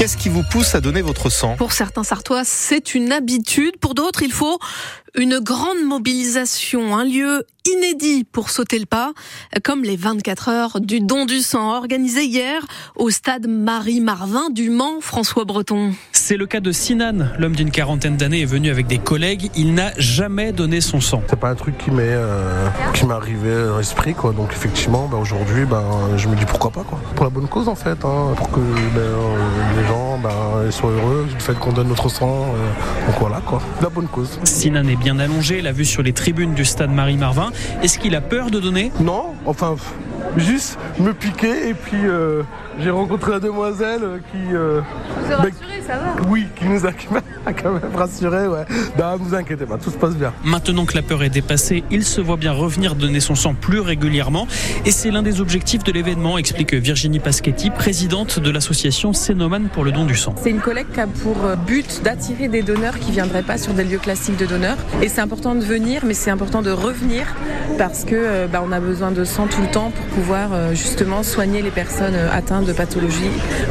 Qu'est-ce qui vous pousse à donner votre sang? Pour certains Sartois, c'est une habitude. Pour d'autres, il faut une grande mobilisation, un lieu inédit pour sauter le pas, comme les 24 heures du don du sang organisé hier au stade Marie-Marvin du Mans, François Breton. C'est le cas de Sinan. L'homme d'une quarantaine d'années est venu avec des collègues. Il n'a jamais donné son sang. C'est pas un truc qui m'est euh, qui m'est arrivé à l'esprit quoi. Donc effectivement, bah, aujourd'hui, bah, je me dis pourquoi pas quoi. Pour la bonne cause en fait, hein, pour que bah, les gens bah, soient heureux du fait qu'on donne notre sang. Euh, donc voilà quoi, la bonne cause. Sinan est bien allongé, l'a vue sur les tribunes du stade Marie-Marvin. Est-ce qu'il a peur de donner? Non, enfin juste me piquer et puis euh, j'ai rencontré la demoiselle qui. Euh, Vous rassuré, ça va Oui, qui nous a quand même rassuré, ouais. Non, vous inquiétez pas, tout se passe bien. Maintenant que la peur est dépassée, il se voit bien revenir donner son sang plus régulièrement. Et c'est l'un des objectifs de l'événement, explique Virginie Paschetti, présidente de l'association Sénoman pour le don du sang. C'est une collecte qui a pour but d'attirer des donneurs qui viendraient pas sur des lieux classiques de donneurs. Et c'est important de venir, mais c'est important de revenir parce que bah, on a besoin de sang tout le temps pour pouvoir euh, justement soigner les personnes euh, atteintes de pathologies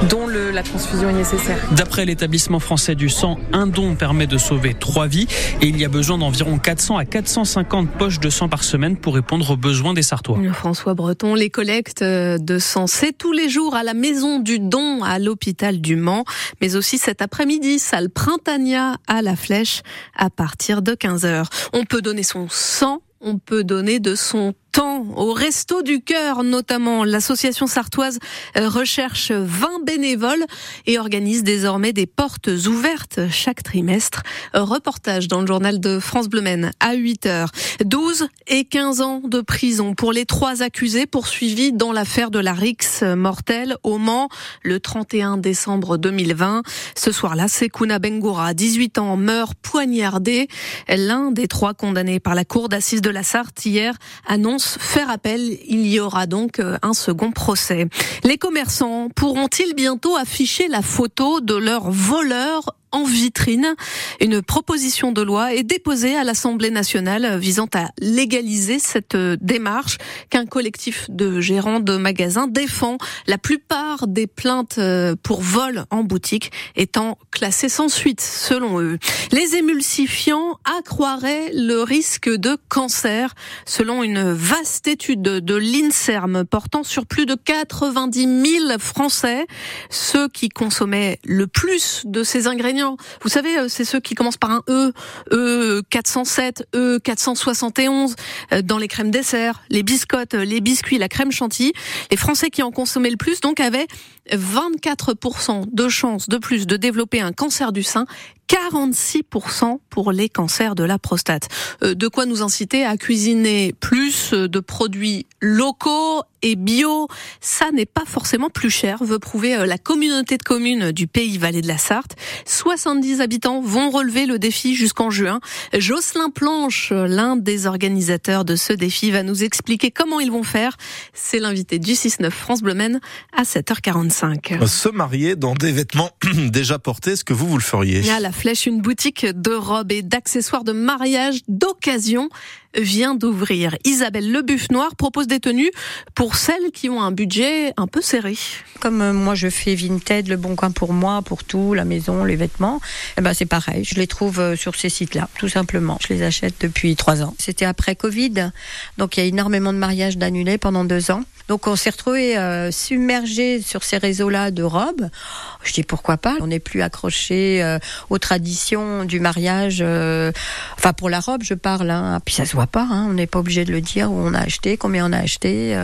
dont le, la transfusion est nécessaire. D'après l'établissement français du sang, un don permet de sauver trois vies et il y a besoin d'environ 400 à 450 poches de sang par semaine pour répondre aux besoins des Sartois. François Breton, les collectes de sang, c'est tous les jours à la maison du don à l'hôpital du Mans, mais aussi cet après-midi, salle Printania à la Flèche à partir de 15h. On peut donner son sang on peut donner de son temps au Resto du Cœur notamment. L'association sartoise euh, recherche 20 bénévoles et organise désormais des portes ouvertes chaque trimestre. Reportage dans le journal de France Bleu Maine à 8 heures. 12 et 15 ans de prison pour les trois accusés poursuivis dans l'affaire de la Rix mortelle au Mans le 31 décembre 2020. Ce soir-là, Sekuna Bengoura, 18 ans, meurt poignardé. L'un des trois condamnés par la cour d'assises de la Sarthe hier annonce faire appel. Il y aura donc euh, un second procès. Les commerçants pourront-ils bientôt afficher la photo de leurs voleurs en vitrine. Une proposition de loi est déposée à l'Assemblée nationale visant à légaliser cette démarche qu'un collectif de gérants de magasins défend. La plupart des plaintes euh, pour vol en boutique étant classées sans suite, selon eux. Les émulsifiants accroiraient le risque de cancer, selon une vaste étude de l'INSERM portant sur plus de 90 000 Français. Ceux qui consommaient le plus de ces ingrédients vous savez, euh, c'est ceux qui commencent par un E, E 407, E 471 euh, dans les crèmes dessert, les biscottes, euh, les biscuits, la crème chantilly. Les Français qui en consommaient le plus, donc, avaient 24% de chances de plus de développer un cancer du sein 46% pour les cancers de la prostate. De quoi nous inciter à cuisiner plus de produits locaux et bio. Ça n'est pas forcément plus cher, veut prouver la communauté de communes du pays Vallée de la Sarthe. 70 habitants vont relever le défi jusqu'en juin. Jocelyn Planche, l'un des organisateurs de ce défi, va nous expliquer comment ils vont faire. C'est l'invité du 6-9 France Bleu à 7h45. Se marier dans des vêtements déjà portés, est-ce que vous, vous le feriez? À la flèche, une boutique de robes et d'accessoires de mariage d'occasion vient d'ouvrir. Isabelle Le Buff Noir propose des tenues pour celles qui ont un budget un peu serré. Comme euh, moi je fais Vinted, le bon coin pour moi, pour tout, la maison, les vêtements, eh ben c'est pareil. Je les trouve euh, sur ces sites-là, tout simplement. Je les achète depuis trois ans. C'était après Covid, donc il y a énormément de mariages d'annulés pendant deux ans. Donc on s'est retrouvé euh, submergé sur ces réseaux-là de robes. Je dis pourquoi pas? On n'est plus accroché euh, aux traditions du mariage. Euh, enfin pour la robe, je parle. Hein. Puis ça se voit pas. Hein. On n'est pas obligé de le dire où on a acheté, combien on a acheté.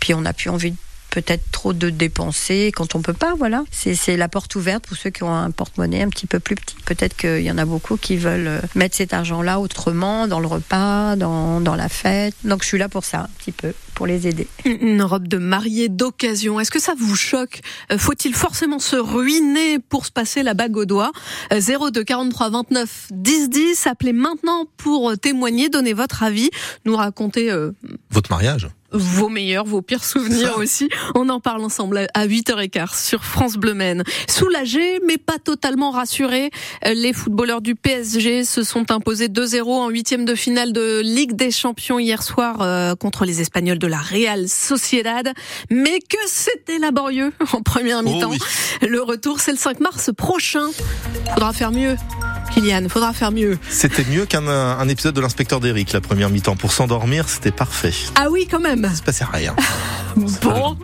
puis on n'a plus envie de peut-être trop de dépenser quand on peut pas. Voilà, c'est la porte ouverte pour ceux qui ont un porte-monnaie un petit peu plus petit. Peut-être qu'il y en a beaucoup qui veulent euh, mettre cet argent-là autrement, dans le repas, dans, dans la fête. Donc je suis là pour ça, un petit peu, pour les aider. Une robe de mariée d'occasion, est-ce que ça vous choque? Euh, Faut-il forcément se ruiner pour se passer la bague au doigt? 02 43 29 10 10, appelez maintenant pour témoigner, donner votre avis, nous raconter... Votre mariage vos meilleurs, vos pires souvenirs aussi. On en parle ensemble à 8h15 sur France Bleu Maine. Soulagé, mais pas totalement rassuré, les footballeurs du PSG se sont imposés 2-0 en huitième de finale de Ligue des Champions hier soir euh, contre les Espagnols de la Real Sociedad. Mais que c'était laborieux en première Oh mi-temps. oui. Le retour, c'est le 5 mars prochain. Faudra faire mieux. Kylian, faudra faire mieux. C'était mieux qu'un un épisode de l'inspecteur d'Eric, la première mi-temps. Pour s'endormir, c'était parfait. Ah oui, quand même. Il se passait rien. Bon.